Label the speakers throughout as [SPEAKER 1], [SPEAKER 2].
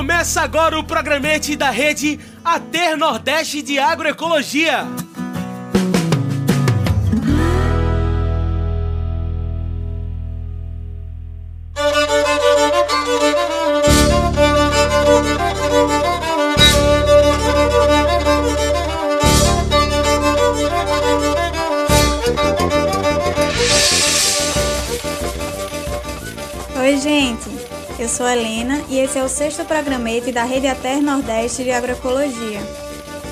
[SPEAKER 1] Começa agora o programete da rede Ater Nordeste de Agroecologia.
[SPEAKER 2] Eu sou Helena e esse é o sexto programete da Rede Ater Nordeste de Agroecologia.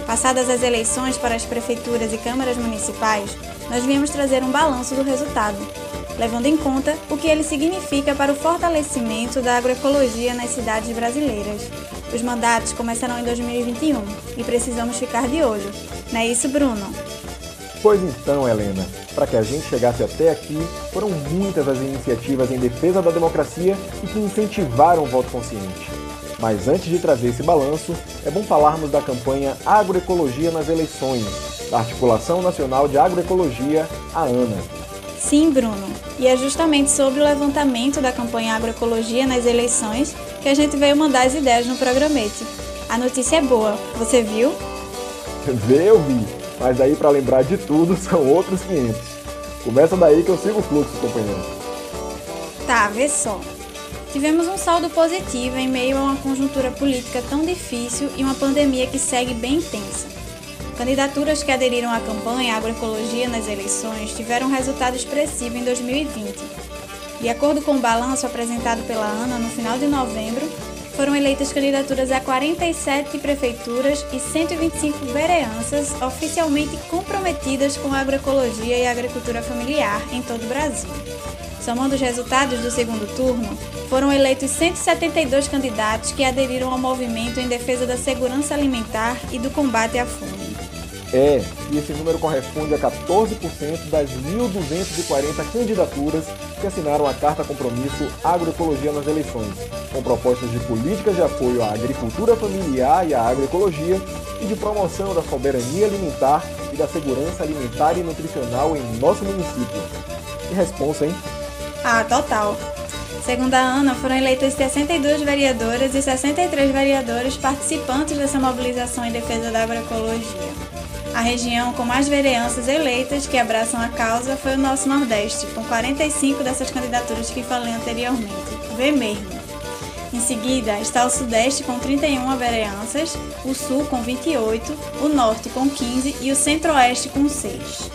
[SPEAKER 2] Passadas as eleições para as prefeituras e câmaras municipais, nós viemos trazer um balanço do resultado, levando em conta o que ele significa para o fortalecimento da agroecologia nas cidades brasileiras. Os mandatos começarão em 2021 e precisamos ficar de olho. Não é isso, Bruno?
[SPEAKER 3] Pois então, Helena, para que a gente chegasse até aqui, foram muitas as iniciativas em defesa da democracia e que incentivaram o voto consciente. Mas antes de trazer esse balanço, é bom falarmos da campanha Agroecologia nas Eleições, da Articulação Nacional de Agroecologia, a ANA.
[SPEAKER 2] Sim, Bruno. E é justamente sobre o levantamento da campanha Agroecologia nas eleições que a gente veio mandar as ideias no programete. A notícia é boa, você viu?
[SPEAKER 3] Vê, eu vi. Mas daí para lembrar de tudo são outros 500. Começa daí que eu sigo o fluxo, companheiro.
[SPEAKER 2] Tá, vê só. Tivemos um saldo positivo em meio a uma conjuntura política tão difícil e uma pandemia que segue bem intensa. Candidaturas que aderiram à campanha Agroecologia nas eleições tiveram resultado expressivo em 2020. De acordo com o balanço apresentado pela ANA no final de novembro, foram eleitas candidaturas a 47 prefeituras e 125 vereanças oficialmente comprometidas com a agroecologia e a agricultura familiar em todo o Brasil. Somando os resultados do segundo turno, foram eleitos 172 candidatos que aderiram ao movimento em defesa da segurança alimentar e do combate à fome.
[SPEAKER 3] É, e esse número corresponde a 14% das 1.240 candidaturas que assinaram a Carta Compromisso Agroecologia nas eleições, com propostas de políticas de apoio à agricultura familiar e à agroecologia e de promoção da soberania alimentar e da segurança alimentar e nutricional em nosso município. Que responsa, hein?
[SPEAKER 2] Ah, total. Segundo a ANA, foram eleitas 62 vereadoras e 63 vereadores participantes dessa mobilização em defesa da agroecologia. A região com mais vereanças eleitas que abraçam a causa foi o nosso Nordeste, com 45 dessas candidaturas que falei anteriormente. Vê mesmo. Em seguida está o Sudeste com 31 vereanças, o Sul com 28, o Norte com 15 e o Centro-Oeste com 6.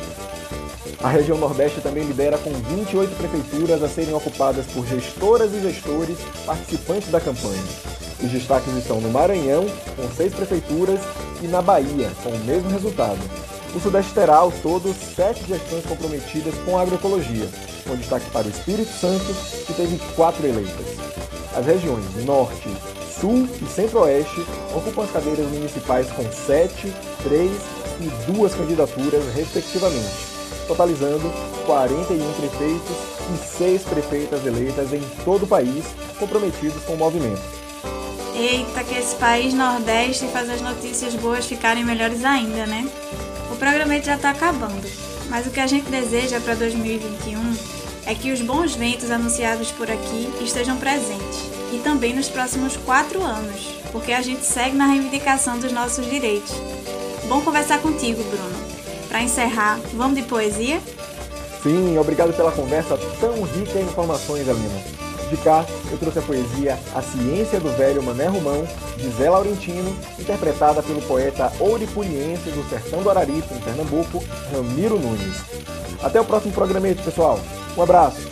[SPEAKER 3] A região Nordeste também lidera com 28 prefeituras a serem ocupadas por gestoras e gestores participantes da campanha. Os destaques estão no Maranhão, com seis prefeituras, e na Bahia, com o mesmo resultado. O Sudeste terá, ao todo, sete gestões comprometidas com a agroecologia, com destaque para o Espírito Santo, que teve quatro eleitas. As regiões Norte, Sul e Centro-Oeste ocupam as cadeiras municipais com sete, três e duas candidaturas, respectivamente, totalizando 41 prefeitos e seis prefeitas eleitas em todo o país comprometidos com o movimento.
[SPEAKER 2] Eita, que esse país Nordeste faz as notícias boas ficarem melhores ainda, né? O programa já está acabando, mas o que a gente deseja para 2021 é que os bons ventos anunciados por aqui estejam presentes e também nos próximos quatro anos, porque a gente segue na reivindicação dos nossos direitos. Bom conversar contigo, Bruno. Para encerrar, vamos de poesia?
[SPEAKER 3] Sim, obrigado pela conversa tão rica em informações, Alina. Cá, eu trouxe a poesia A Ciência do Velho Mané Romão, de Zé Laurentino, interpretada pelo poeta ouripuriense do Sertão do Araripe, em Pernambuco, Ramiro Nunes. Até o próximo programete, pessoal. Um abraço.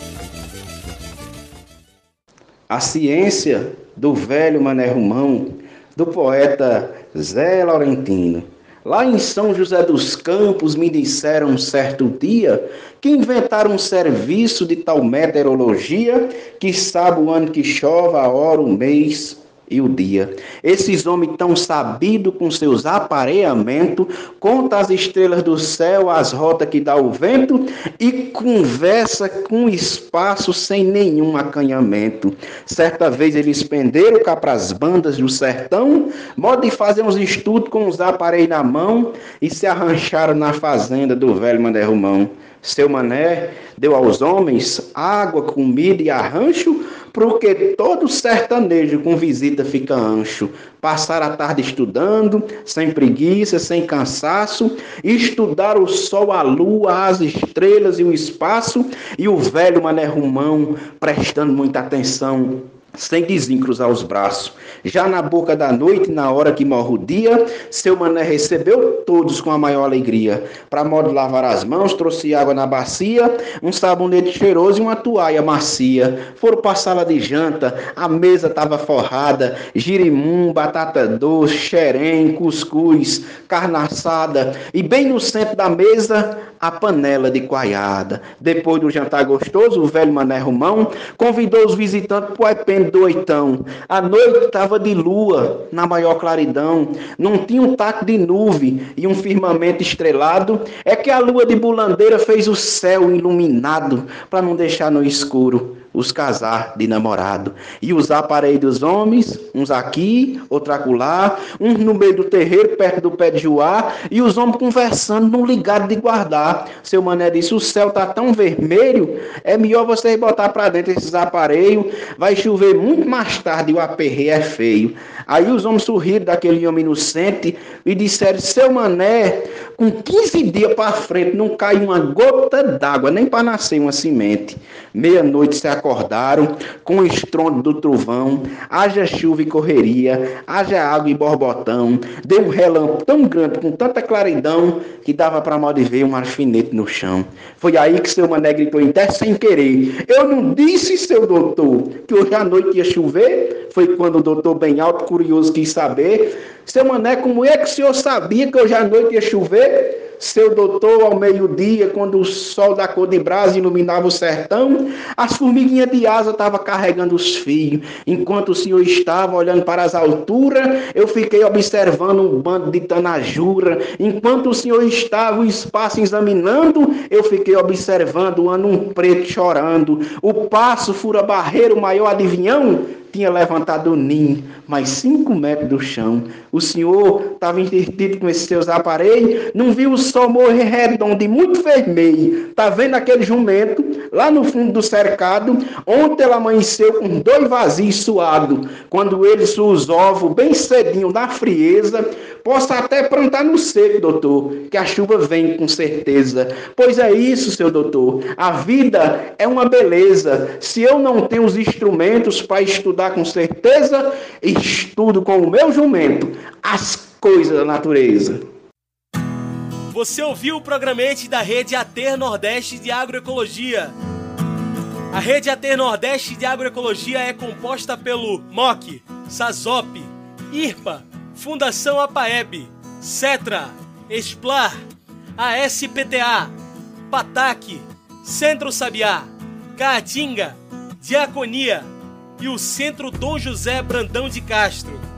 [SPEAKER 4] A Ciência do Velho Mané Romão, do poeta Zé Laurentino. Lá em São José dos Campos me disseram um certo dia que inventaram um serviço de tal meteorologia que sabe o ano que chove, a hora, o mês e o dia. Esses homens tão sabidos com seus aparelhamentos, conta as estrelas do céu, as rotas que dá o vento e conversa com espaço sem nenhum acanhamento. Certa vez eles penderam cá para as bandas do sertão, modo de fazer uns estudos com os aparelhos na mão e se arrancharam na fazenda do velho Mané Romão. Seu Mané deu aos homens água, comida e arrancho porque todo sertanejo com visita fica ancho. Passar a tarde estudando, sem preguiça, sem cansaço, estudar o sol, a lua, as estrelas e o espaço, e o velho Mané Rumão prestando muita atenção sem desencruzar os braços. Já na boca da noite, na hora que morre o dia, seu mané recebeu todos com a maior alegria. Para modo lavar as mãos, trouxe água na bacia, um sabonete cheiroso e uma toalha macia. Foram para a sala de janta, a mesa estava forrada, girimum, batata doce, xerém, cuscuz, carne assada, e bem no centro da mesa, a panela de coalhada. Depois do jantar gostoso, o velho Mané Romão convidou os visitantes para o do oitão. A noite estava de lua, na maior claridão, não tinha um taco de nuvem e um firmamento estrelado. É que a lua de bulandeira fez o céu iluminado para não deixar no escuro os casar de namorado. E os aparelhos dos homens, uns aqui, outro acolá, uns no meio do terreiro, perto do pé de Juá, e os homens conversando num ligado de guardar. Seu mané disse: o céu tá tão vermelho, é melhor vocês botar para dentro esses aparelhos, vai chover muito mais tarde o aperreio é feio. Aí os homens sorriram daquele homem inocente e disseram: seu mané, com 15 dias para frente não cai uma gota d'água, nem para nascer uma semente. Meia-noite se acordaram com o estrondo do trovão, haja chuva e correria, haja água e borbotão, deu um relâmpago tão grande, com tanta claridão, que dava para mal de ver um alfinete no chão. Foi aí que seu mané gritou até sem querer. Eu não disse, seu doutor, que hoje à noite ia chover? Foi quando o doutor, bem alto, curioso, quis saber. Seu mané, como é que o senhor sabia que hoje à noite ia chover? Seu doutor, ao meio-dia, quando o sol da cor de brasa iluminava o sertão, as formiguinhas de asa estavam carregando os fios. Enquanto o senhor estava olhando para as alturas, eu fiquei observando um bando de tanajura. Enquanto o senhor estava o espaço examinando, eu fiquei observando o ano um preto chorando. O passo fura barreiro maior adivinhão tinha levantado o ninho, mais cinco metros do chão. O senhor estava entretido com esses seus aparelhos, não viu o sol morrer redondo e muito vermelho. Está vendo aquele jumento lá no fundo do cercado? Ontem ela amanheceu com dois vazios suados. Quando ele os ovos bem cedinho na frieza, possa até plantar no seco, doutor, que a chuva vem com certeza. Pois é isso, seu doutor. A vida é uma beleza. Se eu não tenho os instrumentos para estudar com certeza, estudo com o meu jumento as coisas da natureza.
[SPEAKER 1] Você ouviu o programete da Rede Ater Nordeste de Agroecologia. A Rede Ater Nordeste de Agroecologia é composta pelo MOC, SASOP, IRPA, Fundação APAEB, CETRA, ESPLAR, ASPTA, PATAC, Centro Sabiá, Caatinga, Diaconia e o Centro Dom José Brandão de Castro.